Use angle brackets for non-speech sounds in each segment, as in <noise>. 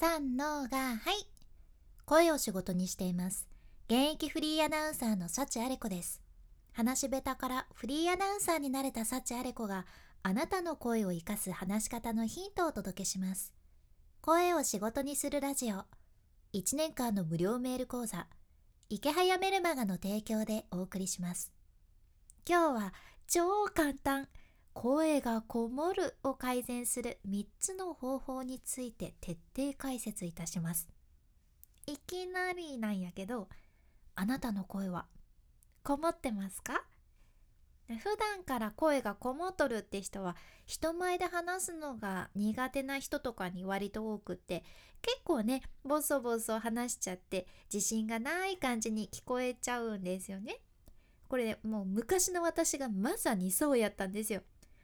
三のがはい。声を仕事にしています。現役フリーアナウンサーの幸あれ子です。話し下手からフリーアナウンサーになれた幸あれ子があなたの声を生かす話し方のヒントをお届けします。声を仕事にするラジオ。1年間の無料メール講座。池早メルマガの提供でお送りします。今日は超簡単。声がこもるを改善する3つの方法について徹底解説いたしますいきなりなんやけどあなたの声はこもってますか？普段から声がこもっとるって人は人前で話すのが苦手な人とかに割と多くって結構ねボソボソ話しちゃって自信がない感じに聞こえちゃうんですよね。これ、ね、もう昔の私がまさにそうやったんですよ。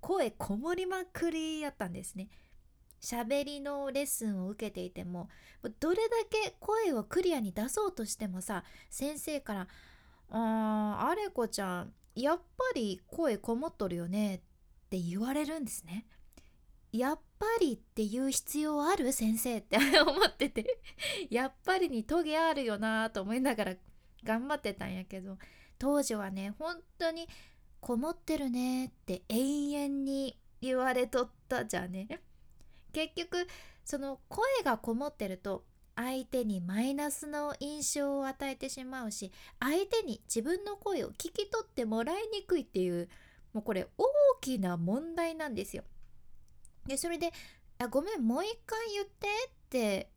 声こもりまくりやったんですね。喋りのレッスンを受けていてもどれだけ声をクリアに出そうとしてもさ先生から「あーあれこちゃんやっぱり声こもっとるよね」って言われるんですね。やっぱりって言う必要ある？先生って <laughs> 思っててやっぱりにトゲあるよなと思いながら頑張ってたんやけど当時はね本当にこもってるねって永遠に言われとったじゃね結局その声がこもってると相手にマイナスの印象を与えてしまうし相手に自分の声を聞き取ってもらいにくいっていうもうこれ大きな問題なんですよ。でそれで「ごめんもう一回言って」って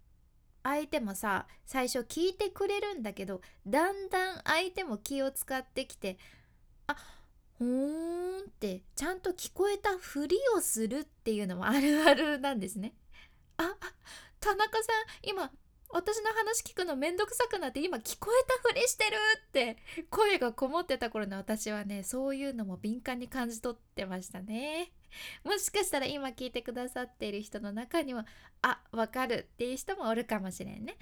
相手もさ最初聞いてくれるんだけどだんだん相手も気を使ってきて「あほーんってちゃんと聞こえたふりをするっていうのもあるあるなんですね。あ田中さん今私の話聞くのめんどくさくなって今聞こえたふりしてるって声がこもってた頃の私はねそういうのも敏感に感じ取ってましたね。もしかしたら今聞いてくださっている人の中にはあわかるっていう人もおるかもしれんね。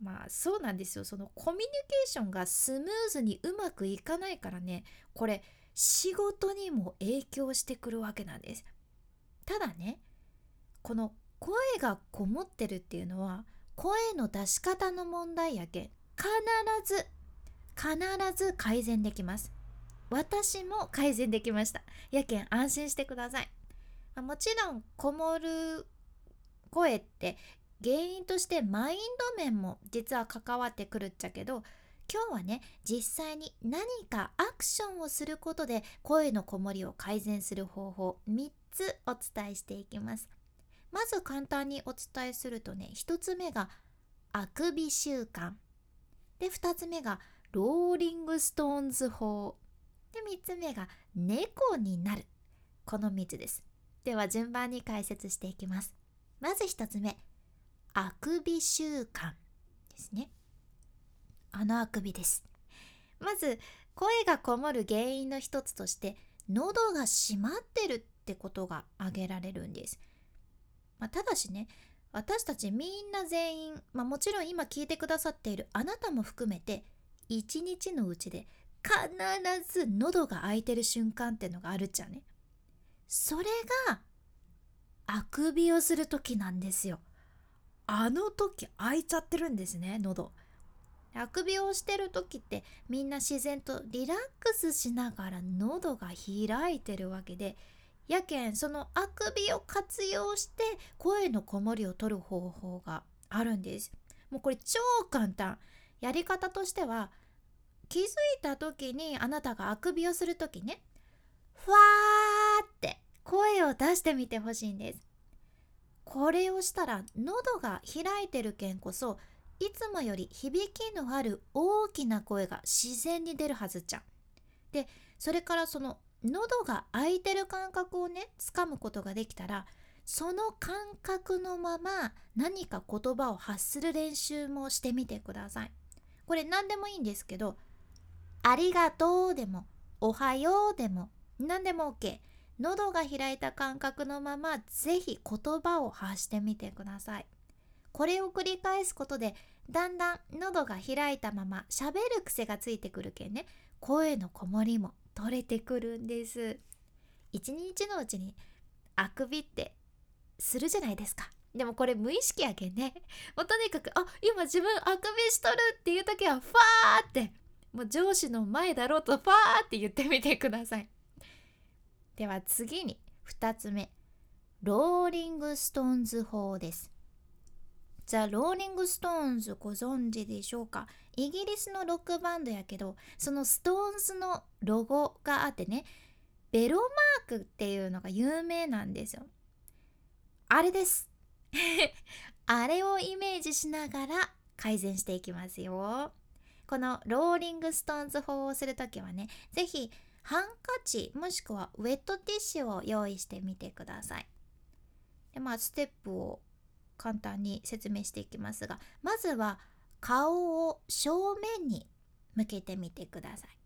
まあそうなんですよ。そのコミュニケーションがスムーズにうまくいかないからねこれ仕事にも影響してくるわけなんです。ただねこの声がこもってるっていうのは声の出し方の問題やけん必ず必ず改善できます。私も改善できました。やけん安心してください。もちろんこもる声って原因としてマインド面も実は関わってくるっちゃけど今日はね実際に何かアクションをすることで声のこもりを改善する方法3つお伝えしていきます。まず簡単にお伝えするとね1つ目があくび習慣。で2つ目がローリングストーンズ法。で3つ目が猫になる。この3つです。では順番に解説していきます。まず1つ目。あくび習慣ですね。あのあくびです。まず声がこもる原因の一つとして喉が閉まってるってことが挙げられるんです、まあ、ただしね私たちみんな全員、まあ、もちろん今聞いてくださっているあなたも含めて一日のうちで必ず喉が開いてる瞬間ってのがあるっちゃね。それがあくびをする時なんですよ。あの時開いちゃってるんですね喉。あくびをしてる時ってみんな自然とリラックスしながら喉が開いてるわけでやけんそのあくびを活用して声のこもりを取る方法があるんです。もうこれ超簡単。やり方としては気づいた時にあなたがあくびをする時ねふわーって声を出してみてほしいんです。これをしたら喉が開いてるけんこそいつもより響きのある大きな声が自然に出るはずじゃん。でそれからその喉が開いてる感覚をねつかむことができたらその感覚のまま何か言葉を発する練習もしてみてください。これ何でもいいんですけど「ありがとう」でも「おはよう」でも何でも OK。喉が開いた感覚のまま是非言葉を発してみてください。これを繰り返すことでだんだん喉が開いたまま喋る癖がついてくるけんね声のこもりも取れてくるんです。一日のうちにあくびってするじゃないですか。でもこれ無意識やけんね。もうとにかくあ今自分あくびしとるっていう時はファーってもう上司の前だろうとファーって言ってみてください。では次に2つ目。ローリングストーンズ法です。ザ・ローリング・ストーンズご存知でしょうか？イギリスのロックバンドやけどそのストーンズのロゴがあってねベロマークっていうのが有名なんですよ。あれです。<laughs> あれをイメージしながら改善していきますよ。このローリングストーンズ法をするときはね是非ハンカチもしくはウェットティッシュを用意してみてください。でまあステップを簡単に説明していきますがまずは顔を正面に向けてみてください。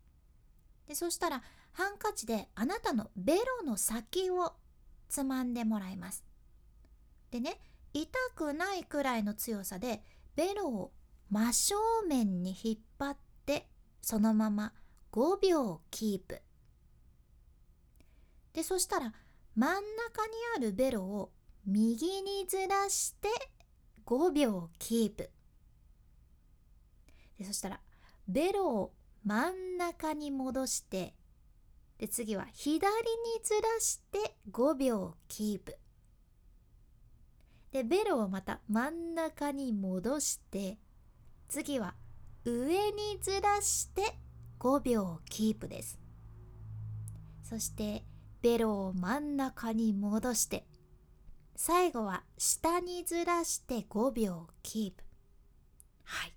でそしたらハンカチであなたのベロの先をつまんでもらいます。でね痛くないくらいの強さでベロを真正面に引っ張ってそのまま5秒キープ。でそしたら真ん中にあるベロを右にずらして5秒キープ。でそしたらベロを真ん中に戻してで次は左にずらして5秒キープ。でベロをまた真ん中に戻して次は上にずらして5秒キープです。そしてベロを真ん中に戻して最後は下にずらして5秒キープ。はい。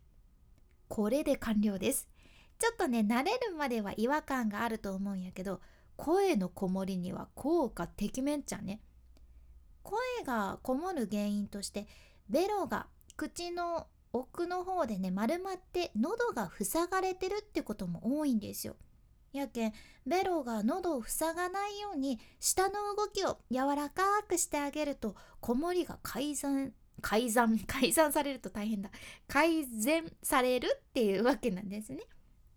これで完了です。ちょっとね慣れるまでは違和感があると思うんやけど声のこもりには効果てきめんちゃね。声がこもる原因としてベロが口の奥の方でね丸まって喉が塞がれてるってことも多いんですよ。やけんベロが喉を塞がないように下の動きを柔らかくしてあげると子守が改善改ざん <laughs> 改ざんされると大変だ。改善されるっていうわけなんですね。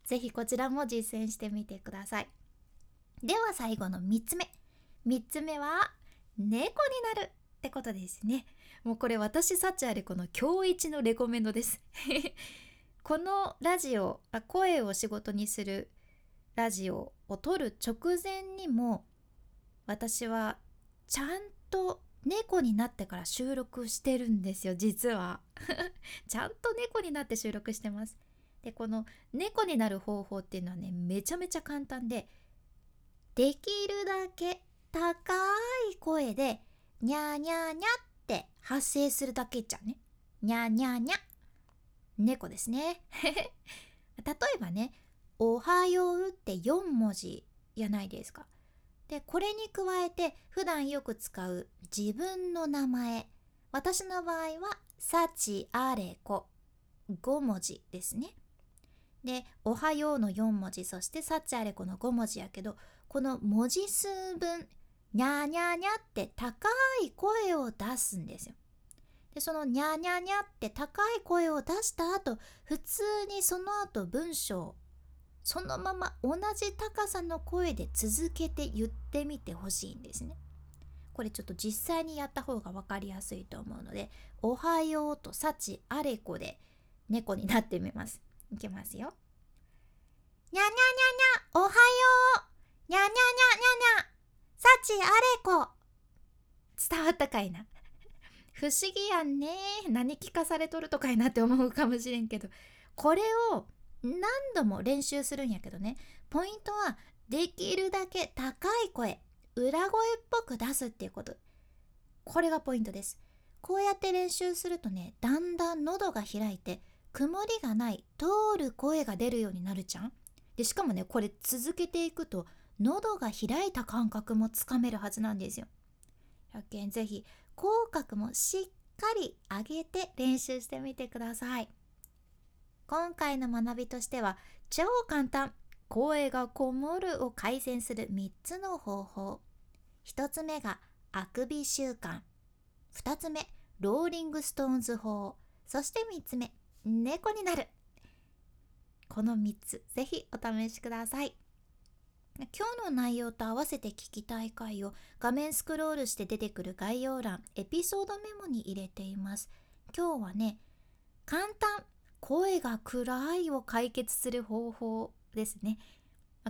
是非こちらも実践してみてください。では最後の3つ目。3つ目は猫になるってことですね。もうこれ私幸あれこの今日一のレコメンドです。<laughs> このラジオ声を仕事にするラジオを撮る直前にも私はちゃんと猫になってから収録してるんですよ実は。<laughs> ちゃんと猫になって収録してます。でこの猫になる方法っていうのはねめちゃめちゃ簡単でできるだけ高い声でニャーニャーニャって発声するだけじゃね。ニャーニャーニャ猫ですね。<laughs> 例えばねおはようって4文字やないですか。で、これに加えて普段よく使う自分の名前。私の場合は、幸あれこ。5文字ですね。で、おはようの4文字、そして幸あれこの5文字やけど、この文字数分、にゃーにゃーにゃって高い声を出すんですよ。でそのにゃーにゃーにゃって高い声を出した後普通にその後文章そのまま同じ高さの声で続けて言ってみてほしいんですね。これちょっと実際にやった方が分かりやすいと思うので「おはよう」と「幸あれこ」で猫になってみます。いきますよ。にゃにゃにゃにゃおはようにゃにゃにゃにゃにゃ幸あれこ伝わったかいな不思議やんね何聞かされとるとかいなって思うかもしれんけどこれを何度も練習するんやけどね。ポイントはできるだけ高い声裏声っぽく出すっていうこと。これがポイントです。こうやって練習するとねだんだん喉が開いて曇りがない通る声が出るようになるじゃん。でしかもねこれ続けていくと喉が開いた感覚もつかめるはずなんですよ。やけんぜひ口角もしっかり上げて練習してみてください。今回の学びとしては超簡単声がこもるを改善する3つの方法。1つ目があくび習慣。2つ目ローリングストーンズ法。そして3つ目猫になる。この3つぜひお試しください。今日の内容と合わせて聞きたい回を画面スクロールして出てくる概要欄エピソードメモに入れています。今日はね簡単声が暗いを解決する方法ですね。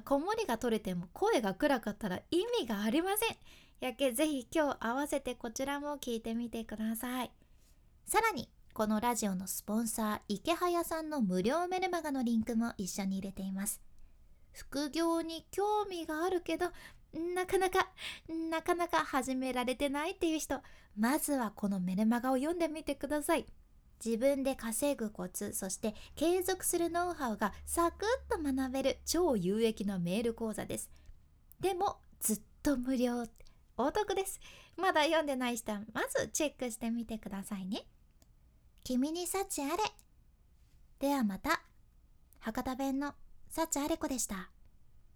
こもりが取れても声が暗かったら意味がありません。やけぜひ今日合わせてこちらも聞いてみてください。さらにこのラジオのスポンサー池早さんの無料メルマガのリンクも一緒に入れています。副業に興味があるけどなかなかなかなか始められてないっていう人まずはこのメルマガを読んでみてください。自分で稼ぐコツそして継続するノウハウがサクッと学べる超有益なメール講座です。でもずっと無料。お得です。まだ読んでない人はまずチェックしてみてくださいね。君に幸あれ。ではまた。博多弁の幸あれ子でした。